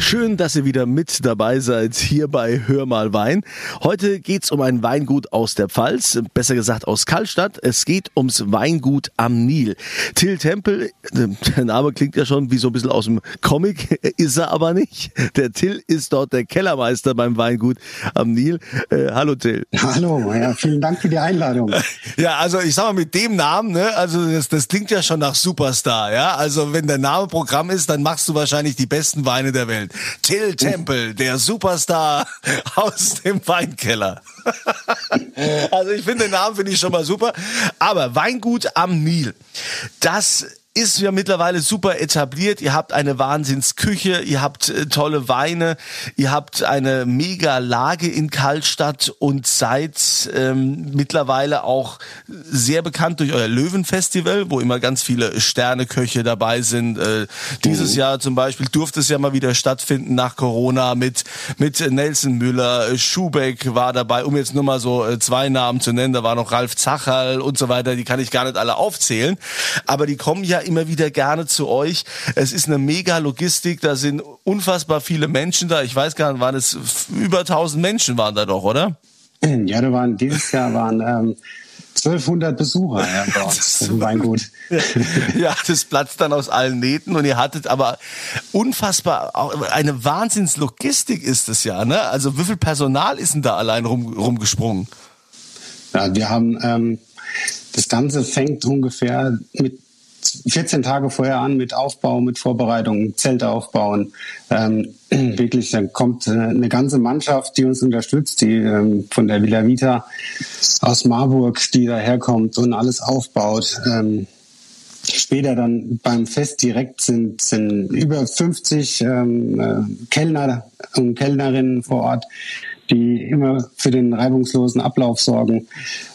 Schön, dass ihr wieder mit dabei seid hier bei Hör mal Wein. Heute geht's um ein Weingut aus der Pfalz, besser gesagt aus Kallstadt. Es geht ums Weingut am Nil. Till Tempel, der Name klingt ja schon wie so ein bisschen aus dem Comic, ist er aber nicht. Der Till ist dort der Kellermeister beim Weingut am Nil. Äh, hallo Till. Hallo, ja, vielen Dank für die Einladung. Ja, also ich sag mal mit dem Namen, ne, also das, das klingt ja schon nach Superstar, ja. Also wenn der Name Programm ist, dann machst du wahrscheinlich die besten Weine der Welt. Till Temple, der Superstar aus dem Weinkeller. also ich finde den Namen finde ich schon mal super. Aber Weingut am Nil, das ist ja mittlerweile super etabliert. Ihr habt eine Wahnsinnsküche, ihr habt äh, tolle Weine, ihr habt eine mega Lage in Kaltstadt und seid ähm, mittlerweile auch sehr bekannt durch euer Löwenfestival, wo immer ganz viele Sterneköche dabei sind. Äh, dieses mhm. Jahr zum Beispiel durfte es ja mal wieder stattfinden nach Corona mit mit Nelson Müller, Schubeck war dabei, um jetzt nur mal so äh, zwei Namen zu nennen. Da war noch Ralf Zacherl und so weiter. Die kann ich gar nicht alle aufzählen, aber die kommen ja immer wieder gerne zu euch. Es ist eine mega Logistik, da sind unfassbar viele Menschen da. Ich weiß gar nicht, waren es über 1000 Menschen waren da doch, oder? Ja, da waren dieses Jahr waren ähm, 1200 Besucher ja, bei uns im Weingut. ja, das platzt dann aus allen Nähten und ihr hattet aber unfassbar, eine Wahnsinnslogistik ist es ja, ne? Also wie viel Personal ist denn da allein rum, rumgesprungen? Ja, wir haben, ähm, das Ganze fängt ungefähr mit 14 Tage vorher an mit Aufbau, mit Vorbereitung, Zelte aufbauen. Ähm, wirklich, dann kommt äh, eine ganze Mannschaft, die uns unterstützt, die ähm, von der Villa Vita aus Marburg, die daherkommt und alles aufbaut. Ähm, später dann beim Fest direkt sind, sind über 50 ähm, äh, Kellner und Kellnerinnen vor Ort, die immer für den reibungslosen Ablauf sorgen.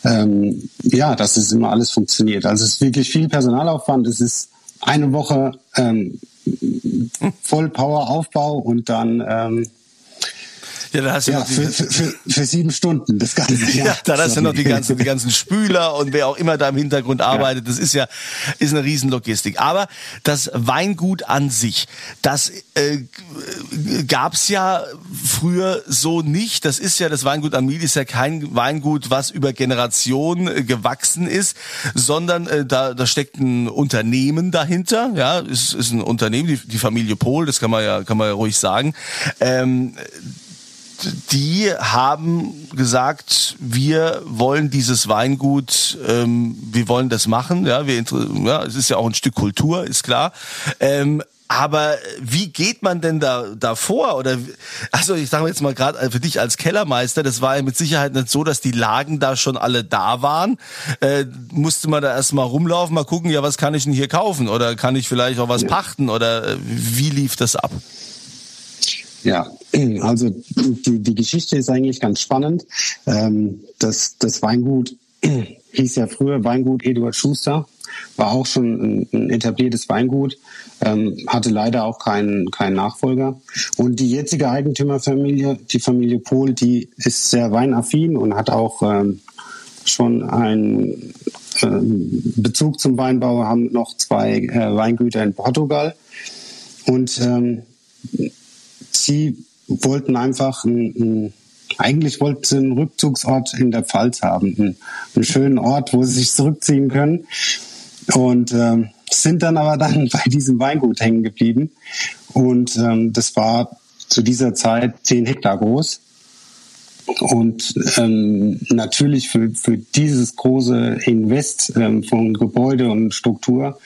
Ähm, ja, dass es immer alles funktioniert. Also es ist wirklich viel Personalaufwand. Es ist eine Woche ähm, Voll Power Aufbau und dann ähm, ja, da hast du ja, noch für, für, für, für, sieben Stunden das Ganze. Ja, ja dann hast du noch die ganzen, die ganzen Spüler und wer auch immer da im Hintergrund arbeitet. Das ist ja ist eine Riesenlogistik. Aber das Weingut an sich, das äh, gab's ja früher so nicht. Das ist ja das Weingut am Miel ist ja kein Weingut, was über Generationen äh, gewachsen ist, sondern äh, da, da steckt ein Unternehmen dahinter. Ja, ist, ist ein Unternehmen, die, die Familie Pohl, das kann man ja kann man ja ruhig sagen. Ähm, die haben gesagt, wir wollen dieses Weingut, ähm, wir wollen das machen. Ja, wir, ja, es ist ja auch ein Stück Kultur, ist klar. Ähm, aber wie geht man denn da davor? Oder also ich sage jetzt mal gerade für dich als Kellermeister, das war ja mit Sicherheit nicht so, dass die Lagen da schon alle da waren. Äh, musste man da erstmal rumlaufen, mal gucken, ja, was kann ich denn hier kaufen? Oder kann ich vielleicht auch was pachten? Oder äh, wie lief das ab? Ja, also die, die Geschichte ist eigentlich ganz spannend. Ähm, das, das Weingut hieß ja früher Weingut Eduard Schuster, war auch schon ein, etabliertes Weingut, ähm, hatte leider auch keinen, keinen Nachfolger. Und die jetzige Eigentümerfamilie, die Familie Pohl, die ist sehr weinaffin und hat auch ähm, schon einen Bezug zum Weinbau, haben noch zwei äh, Weingüter in Portugal. Und sie wollten einfach ein, ein, eigentlich wollten sie einen Rückzugsort in der Pfalz haben, einen, einen schönen Ort, wo sie sich zurückziehen können. Und ähm, sind dann aber dann bei diesem Weingut hängen geblieben. Und ähm, das war zu dieser Zeit zehn Hektar groß. Und ähm, natürlich für, für dieses große Invest ähm, von Gebäude und Struktur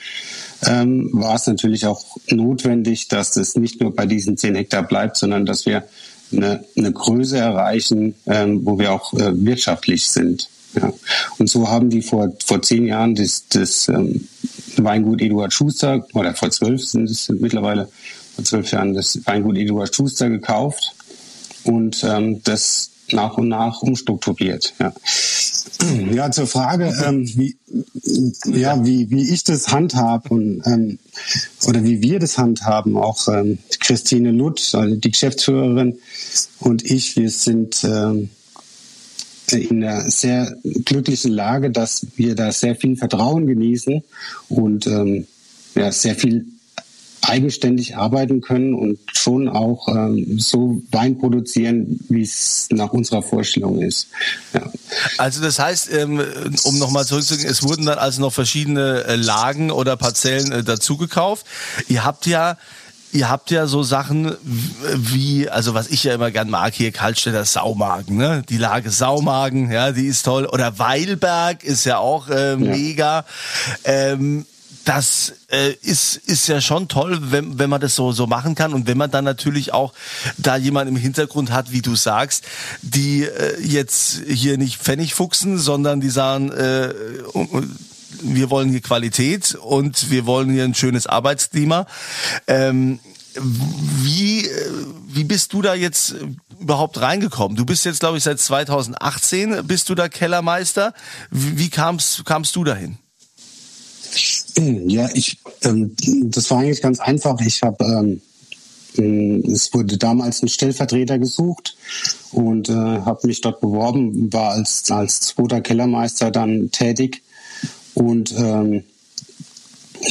ähm, war es natürlich auch notwendig, dass es nicht nur bei diesen zehn Hektar bleibt, sondern dass wir eine, eine Größe erreichen, ähm, wo wir auch äh, wirtschaftlich sind. Ja. Und so haben die vor, vor zehn Jahren das, das ähm, Weingut Eduard Schuster, oder vor zwölf sind es mittlerweile, vor zwölf Jahren das Weingut Eduard Schuster gekauft und ähm, das nach und nach umstrukturiert. Ja, ja zur Frage, ähm, wie, ja, wie, wie ich das handhab und ähm, oder wie wir das handhaben, auch ähm, Christine Lutz, also die Geschäftsführerin und ich, wir sind ähm, in einer sehr glücklichen Lage, dass wir da sehr viel Vertrauen genießen und ähm, ja, sehr viel eigenständig arbeiten können und schon auch ähm, so Wein produzieren, wie es nach unserer Vorstellung ist. Ja. Also das heißt, ähm, um nochmal zurückzugehen, es wurden dann also noch verschiedene äh, Lagen oder Parzellen äh, dazugekauft. Ihr habt ja Ihr habt ja so Sachen wie, also was ich ja immer gern mag, hier Kaltstädter Saumagen, ne? Die Lage Saumagen, ja, die ist toll. Oder Weilberg ist ja auch äh, mega. Ja. Ähm, das äh, ist, ist ja schon toll, wenn, wenn man das so, so machen kann und wenn man dann natürlich auch da jemand im Hintergrund hat, wie du sagst, die äh, jetzt hier nicht Pfennig fuchsen, sondern die sagen, äh, wir wollen hier Qualität und wir wollen hier ein schönes Arbeitsklima. Ähm, wie, äh, wie bist du da jetzt überhaupt reingekommen? Du bist jetzt, glaube ich, seit 2018 bist du da Kellermeister. Wie, kamst, kamst du dahin? Ja, ich, ähm, das war eigentlich ganz einfach. Ich habe, ähm, äh, es wurde damals ein Stellvertreter gesucht und äh, habe mich dort beworben, war als als zweiter Kellermeister dann tätig und ähm,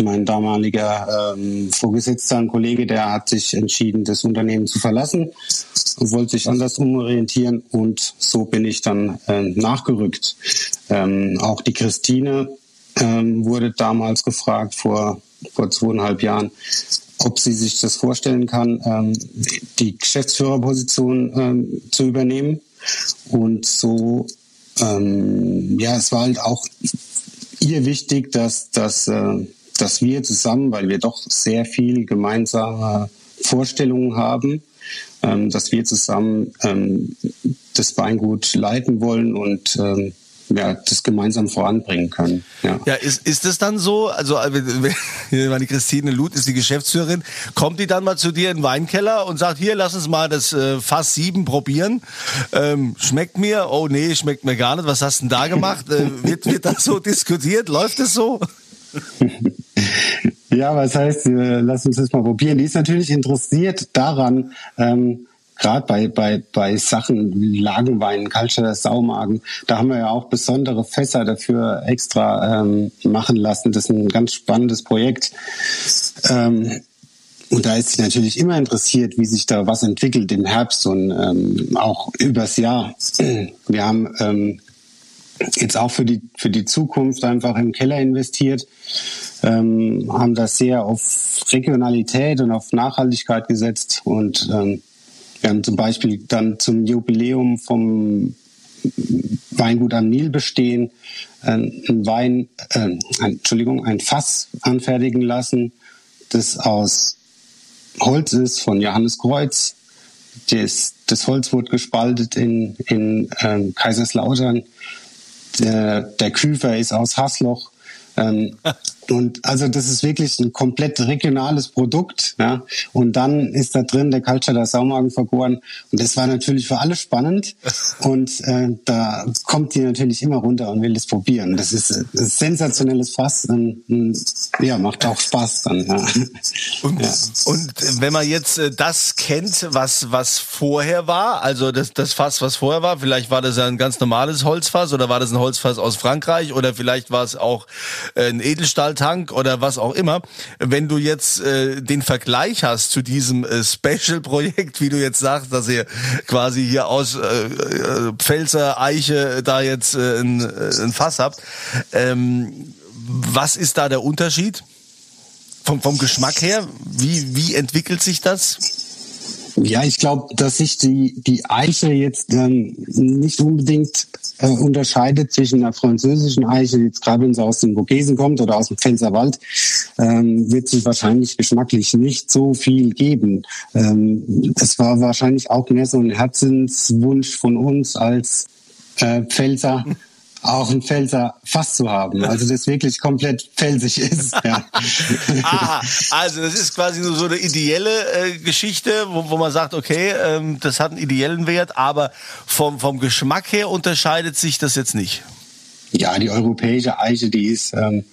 mein damaliger ähm, Vorgesetzter, ein Kollege, der hat sich entschieden, das Unternehmen zu verlassen und wollte sich anders umorientieren und so bin ich dann äh, nachgerückt. Ähm, auch die Christine ähm, wurde damals gefragt vor, vor zweieinhalb Jahren, ob sie sich das vorstellen kann, ähm, die Geschäftsführerposition ähm, zu übernehmen. Und so, ähm, ja, es war halt auch ihr wichtig, dass, dass, äh, dass wir zusammen, weil wir doch sehr viel gemeinsame Vorstellungen haben, ähm, dass wir zusammen ähm, das Weingut leiten wollen und ähm, ja, das gemeinsam voranbringen können. Ja, ja ist, ist es dann so, also äh, die Christine Luth ist die Geschäftsführerin, kommt die dann mal zu dir in den Weinkeller und sagt, hier, lass uns mal das äh, Fass 7 probieren. Ähm, schmeckt mir? Oh nee, schmeckt mir gar nicht. Was hast du denn da gemacht? äh, wird, wird das so diskutiert? Läuft es so? Ja, was heißt, äh, lass uns das mal probieren. Die ist natürlich interessiert daran, ähm, gerade bei, bei, bei Sachen wie Lagenwein, Kaltscher Saumagen, da haben wir ja auch besondere Fässer dafür extra ähm, machen lassen. Das ist ein ganz spannendes Projekt. Ähm, und da ist sie natürlich immer interessiert, wie sich da was entwickelt im Herbst und ähm, auch übers Jahr. Wir haben ähm, jetzt auch für die, für die Zukunft einfach im Keller investiert, ähm, haben da sehr auf Regionalität und auf Nachhaltigkeit gesetzt und ähm, wir haben zum Beispiel dann zum Jubiläum vom Weingut am Nil bestehen, äh, ein Wein, äh, Entschuldigung, ein Fass anfertigen lassen, das aus Holz ist von Johannes Kreuz. Das, das Holz wurde gespaltet in, in ähm, Kaiserslautern. Der, der Küfer ist aus Hasloch. Ähm, und also das ist wirklich ein komplett regionales Produkt. Ja? Und dann ist da drin der Kaltschatter Saumagen vergoren. Und das war natürlich für alle spannend. Und äh, da kommt die natürlich immer runter und will das probieren. Das ist ein sensationelles Fass. Und, und, ja, macht auch Spaß dann. Ja. Und, ja. und wenn man jetzt äh, das kennt, was, was vorher war, also das, das Fass, was vorher war, vielleicht war das ein ganz normales Holzfass oder war das ein Holzfass aus Frankreich oder vielleicht war es auch ein Edelstahl Tank oder was auch immer, wenn du jetzt äh, den Vergleich hast zu diesem äh, Special-Projekt, wie du jetzt sagst, dass ihr quasi hier aus äh, äh, Pfälzer Eiche da jetzt äh, ein, äh, ein Fass habt, ähm, was ist da der Unterschied? Vom, vom Geschmack her, wie, wie entwickelt sich das? Ja, ich glaube, dass sich die, die Eiche jetzt ähm, nicht unbedingt äh, unterscheidet zwischen einer französischen Eiche, die jetzt gerade wenn sie aus den Vogesen kommt oder aus dem Pfälzerwald, ähm, wird sich wahrscheinlich geschmacklich nicht so viel geben. Ähm, es war wahrscheinlich auch mehr so ein Herzenswunsch von uns als äh, Pfälzer, auch ein Pfälzer Fass zu haben. Also das wirklich komplett pfälzig ist. Ja. Aha, also das ist quasi nur so eine ideelle äh, Geschichte, wo, wo man sagt, okay, ähm, das hat einen ideellen Wert, aber vom, vom Geschmack her unterscheidet sich das jetzt nicht. Ja, die europäische Eiche, die ist, ähm,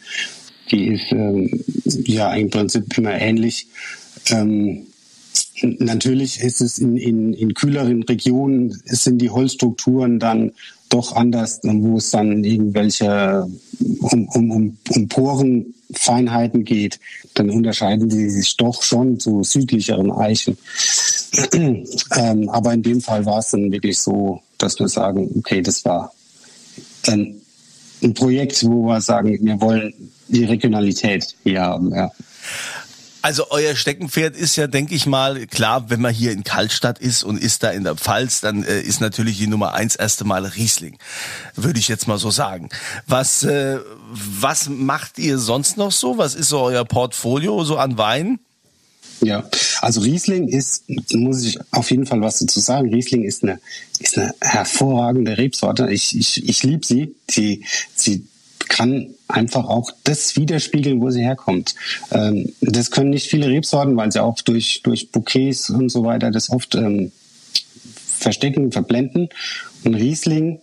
die ist ähm, ja im Prinzip immer ähnlich. Ähm, natürlich ist es in, in, in kühleren Regionen, sind die Holzstrukturen dann doch anders, wo es dann irgendwelche um, um, um, um Porenfeinheiten geht, dann unterscheiden die sich doch schon zu südlicheren Eichen. ähm, aber in dem Fall war es dann wirklich so, dass wir sagen, okay, das war ein, ein Projekt, wo wir sagen, wir wollen die Regionalität hier haben. Ja. Also euer Steckenpferd ist ja, denke ich mal, klar, wenn man hier in Kaltstadt ist und ist da in der Pfalz, dann äh, ist natürlich die Nummer eins erste Mal Riesling, würde ich jetzt mal so sagen. Was, äh, was macht ihr sonst noch so? Was ist so euer Portfolio so an Wein? Ja, also Riesling ist, muss ich auf jeden Fall was dazu sagen. Riesling ist eine, ist eine hervorragende Rebsorte. Ich, ich, ich liebe sie. Sie, sie kann einfach auch das widerspiegeln, wo sie herkommt. Ähm, das können nicht viele Rebsorten, weil sie auch durch, durch Bouquets und so weiter das oft ähm, verstecken, verblenden. Und Riesling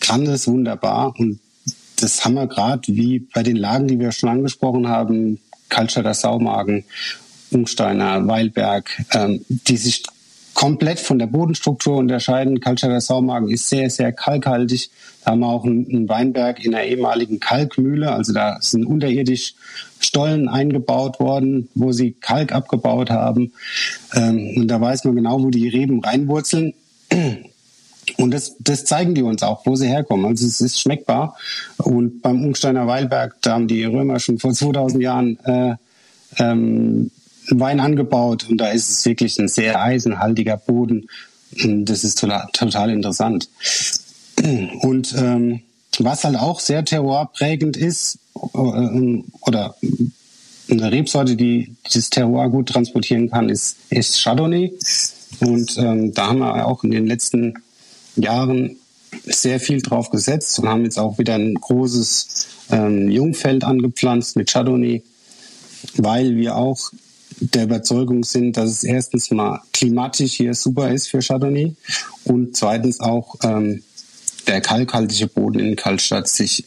kann das wunderbar und das haben wir gerade wie bei den Lagen, die wir schon angesprochen haben, Kaltstader Saumagen, Ungsteiner, Weilberg, ähm, die sich komplett von der Bodenstruktur unterscheiden. Kaltstader Saumagen ist sehr, sehr kalkhaltig. Da haben wir auch einen Weinberg in einer ehemaligen Kalkmühle. Also da sind unterirdisch Stollen eingebaut worden, wo sie Kalk abgebaut haben. Ähm, und da weiß man genau, wo die Reben reinwurzeln. Und das, das zeigen die uns auch, wo sie herkommen. Also es ist schmeckbar. Und beim Ungsteiner Weilberg, da haben die Römer schon vor 2000 Jahren äh, ähm, Wein angebaut und da ist es wirklich ein sehr eisenhaltiger Boden. Das ist total, total interessant. Und ähm, was halt auch sehr terroirprägend ist, äh, oder eine Rebsorte, die dieses Terroir gut transportieren kann, ist, ist Chardonnay. Und ähm, da haben wir auch in den letzten Jahren sehr viel drauf gesetzt und haben jetzt auch wieder ein großes ähm, Jungfeld angepflanzt mit Chardonnay, weil wir auch der Überzeugung sind, dass es erstens mal klimatisch hier super ist für Chardonnay und zweitens auch ähm, der kalkhaltige Boden in Kaltstadt sich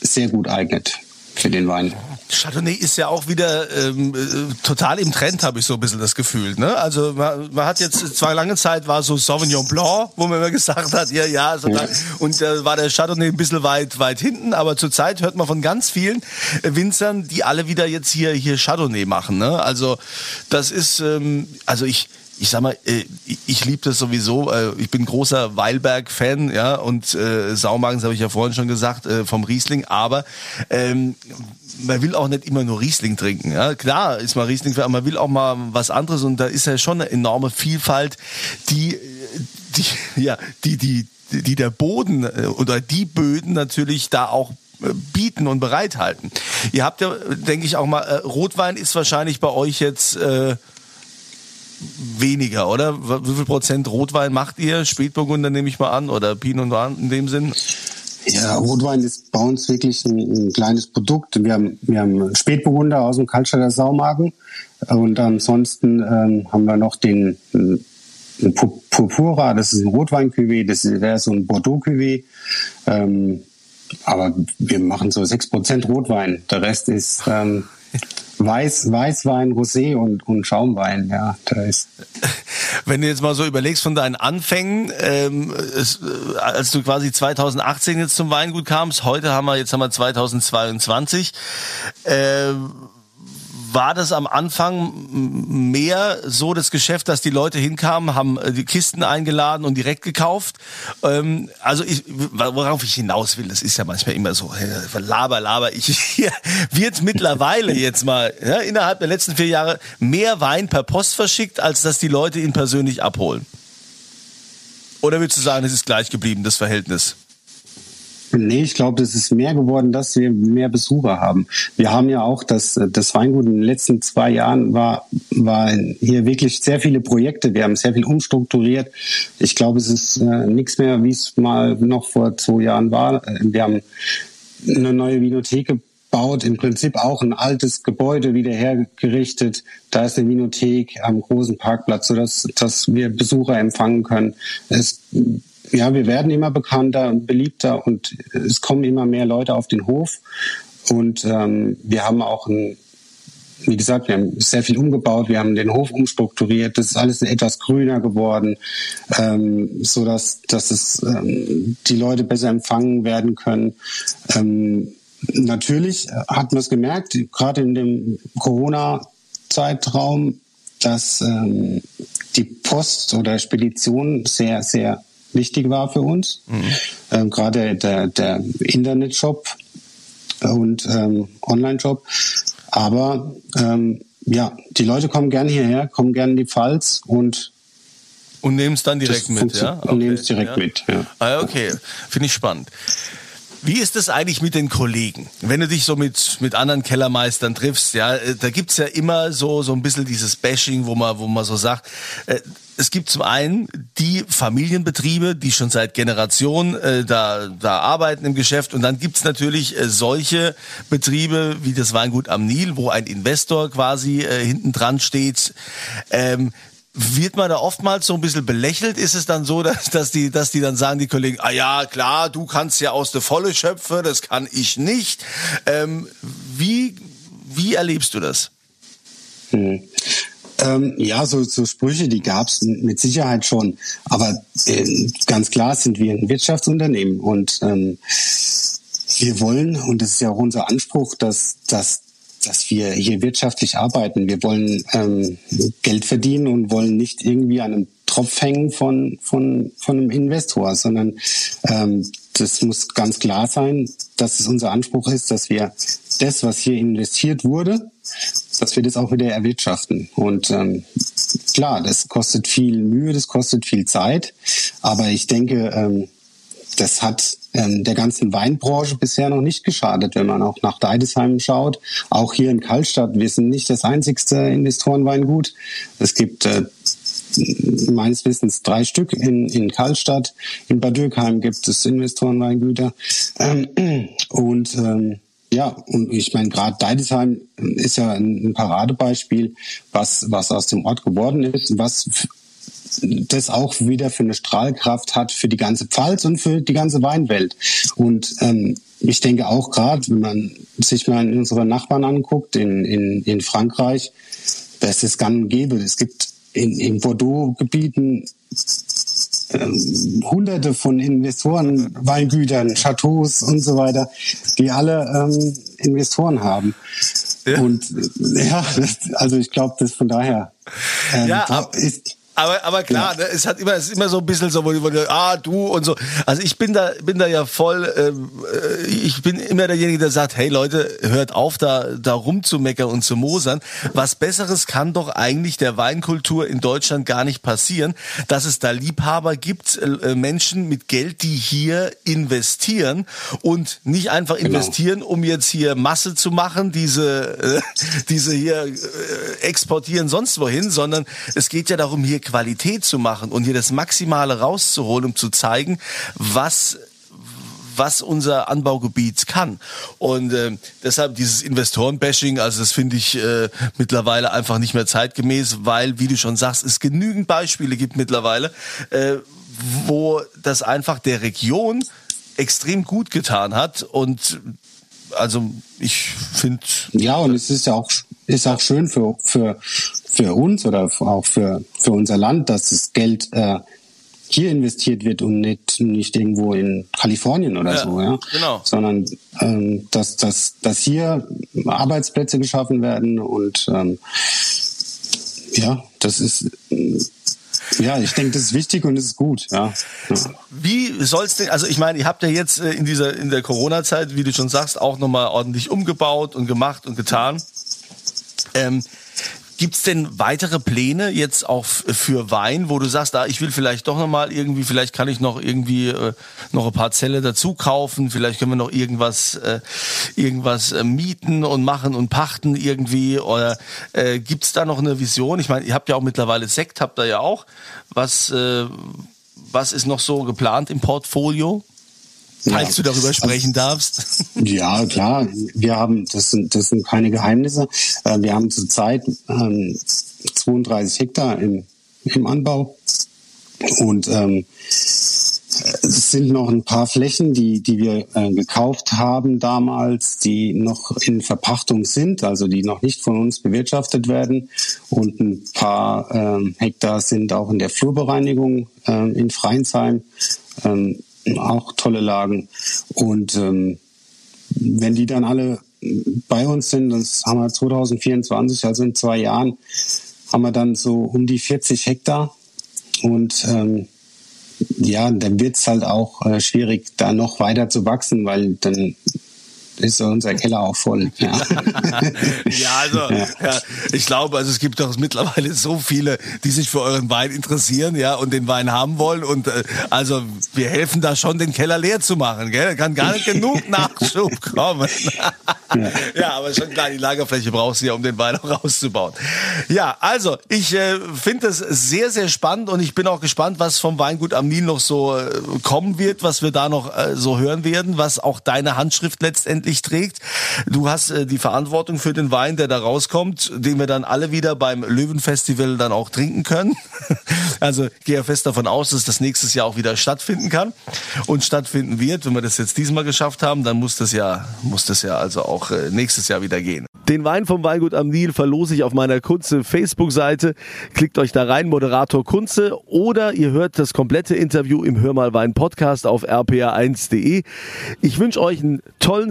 sehr gut eignet für den Wein. Chardonnay ist ja auch wieder ähm, äh, total im Trend, habe ich so ein bisschen das Gefühl. Ne? Also man, man hat jetzt zwar lange Zeit war so Sauvignon Blanc, wo man immer gesagt hat, ja, ja, also ja. und da äh, war der Chardonnay ein bisschen weit, weit hinten, aber zurzeit hört man von ganz vielen Winzern, die alle wieder jetzt hier hier Chardonnay machen. Ne? Also das ist, ähm, also ich ich sag mal, äh, ich liebe das sowieso. Äh, ich bin großer Weilberg-Fan, ja, und äh, Saumagens habe ich ja vorhin schon gesagt äh, vom Riesling. Aber ähm, man will auch nicht immer nur Riesling trinken. Ja, klar ist man Riesling, aber man will auch mal was anderes. Und da ist ja schon eine enorme Vielfalt, die, die, ja, die, die, die der Boden äh, oder die Böden natürlich da auch bieten und bereithalten. Ihr habt ja, denke ich, auch mal, Rotwein ist wahrscheinlich bei euch jetzt äh, weniger, oder? Wie viel Prozent Rotwein macht ihr? Spätburgunder nehme ich mal an oder Pinot Noir in dem Sinn? Ja, Rotwein ist bei uns wirklich ein, ein kleines Produkt. Wir haben, wir haben Spätburgunder aus dem Kaltstader Saumagen und ansonsten ähm, haben wir noch den ein Purpura, das ist ein Rotwein-Cuvée, das wäre so ein Bordeaux-Cuvée. Ähm, aber wir machen so 6% Rotwein. Der Rest ist ähm, Weiß, Weißwein, Rosé und, und Schaumwein, ja, da ist. Wenn du jetzt mal so überlegst von deinen Anfängen, ähm, es, äh, als du quasi 2018 jetzt zum Weingut kamst, heute haben wir, jetzt haben wir 2022, äh, war das am Anfang mehr so das Geschäft, dass die Leute hinkamen, haben äh, die Kisten eingeladen und direkt gekauft? Ähm, also ich, worauf ich hinaus will, das ist ja manchmal immer so, laber, laber. Ich, hier wird mittlerweile jetzt mal ja, innerhalb der letzten vier Jahre mehr Wein per Post verschickt, als dass die Leute ihn persönlich abholen. Oder würdest du sagen, es ist gleich geblieben, das Verhältnis? Nee, ich glaube, es ist mehr geworden, dass wir mehr Besucher haben. Wir haben ja auch das, das Weingut in den letzten zwei Jahren war, war hier wirklich sehr viele Projekte. Wir haben sehr viel umstrukturiert. Ich glaube, es ist äh, nichts mehr, wie es mal noch vor zwei Jahren war. Wir haben eine neue Vinothek gebaut, im Prinzip auch ein altes Gebäude wieder hergerichtet. Da ist eine Vinothek am großen Parkplatz, sodass dass wir Besucher empfangen können. Es ja, wir werden immer bekannter und beliebter und es kommen immer mehr Leute auf den Hof. Und ähm, wir haben auch ein, wie gesagt, wir haben sehr viel umgebaut, wir haben den Hof umstrukturiert, das ist alles etwas grüner geworden, ähm, so dass, dass es ähm, die Leute besser empfangen werden können. Ähm, natürlich hat man es gemerkt, gerade in dem Corona-Zeitraum, dass ähm, die Post oder Spedition sehr, sehr wichtig war für uns. Mhm. Ähm, gerade der, der Internetshop und ähm, Online-Shop. Aber ähm, ja, die Leute kommen gern hierher, kommen gern in die Pfalz und und nehmen es dann direkt mit, ja? Okay. Und nehmen es direkt ja. mit, ja. Ah, okay, finde ich spannend. Wie ist es eigentlich mit den Kollegen? Wenn du dich so mit, mit anderen Kellermeistern triffst, ja, äh, da gibt's ja immer so, so ein bisschen dieses Bashing, wo man, wo man so sagt, äh, es gibt zum einen die Familienbetriebe, die schon seit Generationen äh, da, da arbeiten im Geschäft. Und dann gibt's natürlich äh, solche Betriebe wie das Weingut am Nil, wo ein Investor quasi äh, hinten dran steht. Ähm, wird man da oftmals so ein bisschen belächelt? Ist es dann so, dass, dass, die, dass die dann sagen, die Kollegen, ah ja, klar, du kannst ja aus der Volle schöpfen, das kann ich nicht. Ähm, wie, wie erlebst du das? Hm. Ähm, ja, so, so Sprüche, die gab's mit Sicherheit schon. Aber äh, ganz klar sind wir ein Wirtschaftsunternehmen und ähm, wir wollen, und das ist ja auch unser Anspruch, dass, dass dass wir hier wirtschaftlich arbeiten. Wir wollen ähm, Geld verdienen und wollen nicht irgendwie an einem Tropf hängen von, von, von einem Investor, sondern ähm, das muss ganz klar sein, dass es unser Anspruch ist, dass wir das, was hier investiert wurde, dass wir das auch wieder erwirtschaften. Und ähm, klar, das kostet viel Mühe, das kostet viel Zeit, aber ich denke, ähm, das hat ähm, der ganzen Weinbranche bisher noch nicht geschadet, wenn man auch nach Deidesheim schaut. Auch hier in Kallstadt, wir sind nicht das einzigste Investorenweingut. Es gibt äh, meines Wissens drei Stück in, in Kallstadt. In Bad Dürkheim gibt es Investorenweingüter. Ähm, und ähm, ja, und ich meine, gerade Deidesheim ist ja ein, Paradebeispiel, was, was aus dem Ort geworden ist, was das auch wieder für eine Strahlkraft hat für die ganze Pfalz und für die ganze Weinwelt. Und ähm, ich denke auch gerade, wenn man sich mal unsere Nachbarn anguckt in, in, in Frankreich, das ist gang und gäbe. Es gibt in, in Bordeaux-Gebieten ähm, hunderte von Investoren, Weingütern, Chateaus und so weiter, die alle ähm, Investoren haben. Ja. Und ja, das, also ich glaube, das von daher ähm, ja, ist aber, aber klar, ne, es hat immer, es ist immer so ein bisschen so, wo, wo, ah, du und so. Also ich bin da, bin da ja voll, ähm, äh, ich bin immer derjenige, der sagt, hey Leute, hört auf, da, da rumzumeckern und zu mosern. Was Besseres kann doch eigentlich der Weinkultur in Deutschland gar nicht passieren, dass es da Liebhaber gibt, äh, Menschen mit Geld, die hier investieren und nicht einfach genau. investieren, um jetzt hier Masse zu machen, diese, äh, diese hier äh, exportieren sonst wohin, sondern es geht ja darum, hier Qualität zu machen und hier das Maximale rauszuholen, um zu zeigen, was was unser Anbaugebiet kann. Und äh, deshalb dieses Investorenbashing, also das finde ich äh, mittlerweile einfach nicht mehr zeitgemäß, weil, wie du schon sagst, es genügend Beispiele gibt mittlerweile, äh, wo das einfach der Region extrem gut getan hat und also ich finde ja und es ist ja auch ist auch schön für für für uns oder auch für, für unser Land, dass das Geld äh, hier investiert wird und nicht, nicht irgendwo in Kalifornien oder ja, so, ja. Genau. Sondern ähm, dass, dass, dass hier Arbeitsplätze geschaffen werden und ähm, ja, das ist ja, ich denke, das ist wichtig und es ist gut. Ja. ja. Wie soll's denn? Also ich meine, ihr habt ja jetzt äh, in dieser in der Corona-Zeit, wie du schon sagst, auch nochmal ordentlich umgebaut und gemacht und getan. Ähm, Gibt's denn weitere Pläne jetzt auch für Wein, wo du sagst, ah, ich will vielleicht doch nochmal irgendwie, vielleicht kann ich noch irgendwie äh, noch ein paar Zelle dazu kaufen, vielleicht können wir noch irgendwas, äh, irgendwas äh, mieten und machen und pachten irgendwie oder äh, gibt's da noch eine Vision? Ich meine, ihr habt ja auch mittlerweile Sekt, habt ihr ja auch. Was, äh, was ist noch so geplant im Portfolio? Falls ja. du darüber sprechen darfst. Ja, klar. Wir haben, das sind, das sind keine Geheimnisse. Äh, wir haben zurzeit ähm, 32 Hektar im, im Anbau. Und ähm, es sind noch ein paar Flächen, die, die wir äh, gekauft haben damals, die noch in Verpachtung sind, also die noch nicht von uns bewirtschaftet werden. Und ein paar ähm, Hektar sind auch in der Flurbereinigung ähm, in Freinsheim. Ähm, auch tolle Lagen. Und ähm, wenn die dann alle bei uns sind, das haben wir 2024, also in zwei Jahren, haben wir dann so um die 40 Hektar. Und ähm, ja, dann wird's halt auch äh, schwierig, da noch weiter zu wachsen, weil dann ist unser Keller auch voll. Ja, ja also ja. Ja, ich glaube, also es gibt doch mittlerweile so viele, die sich für euren Wein interessieren, ja, und den Wein haben wollen. Und äh, also wir helfen da schon, den Keller leer zu machen. Gell? Da kann gar nicht genug Nachschub kommen. ja. aber schon klar, die Lagerfläche brauchst du ja, um den Wein auch rauszubauen. Ja, also ich äh, finde das sehr, sehr spannend und ich bin auch gespannt, was vom Weingut am Nil noch so äh, kommen wird, was wir da noch äh, so hören werden, was auch deine Handschrift letztendlich letztendlich trägt. Du hast äh, die Verantwortung für den Wein, der da rauskommt, den wir dann alle wieder beim Löwenfestival dann auch trinken können. also gehe fest davon aus, dass das nächstes Jahr auch wieder stattfinden kann und stattfinden wird. Wenn wir das jetzt diesmal geschafft haben, dann muss das ja, muss das ja also auch äh, nächstes Jahr wieder gehen. Den Wein vom Weingut am Nil verlose ich auf meiner Kunze Facebook-Seite. Klickt euch da rein, Moderator Kunze, oder ihr hört das komplette Interview im Hör mal Wein Podcast auf rpa1.de. Ich wünsche euch einen tollen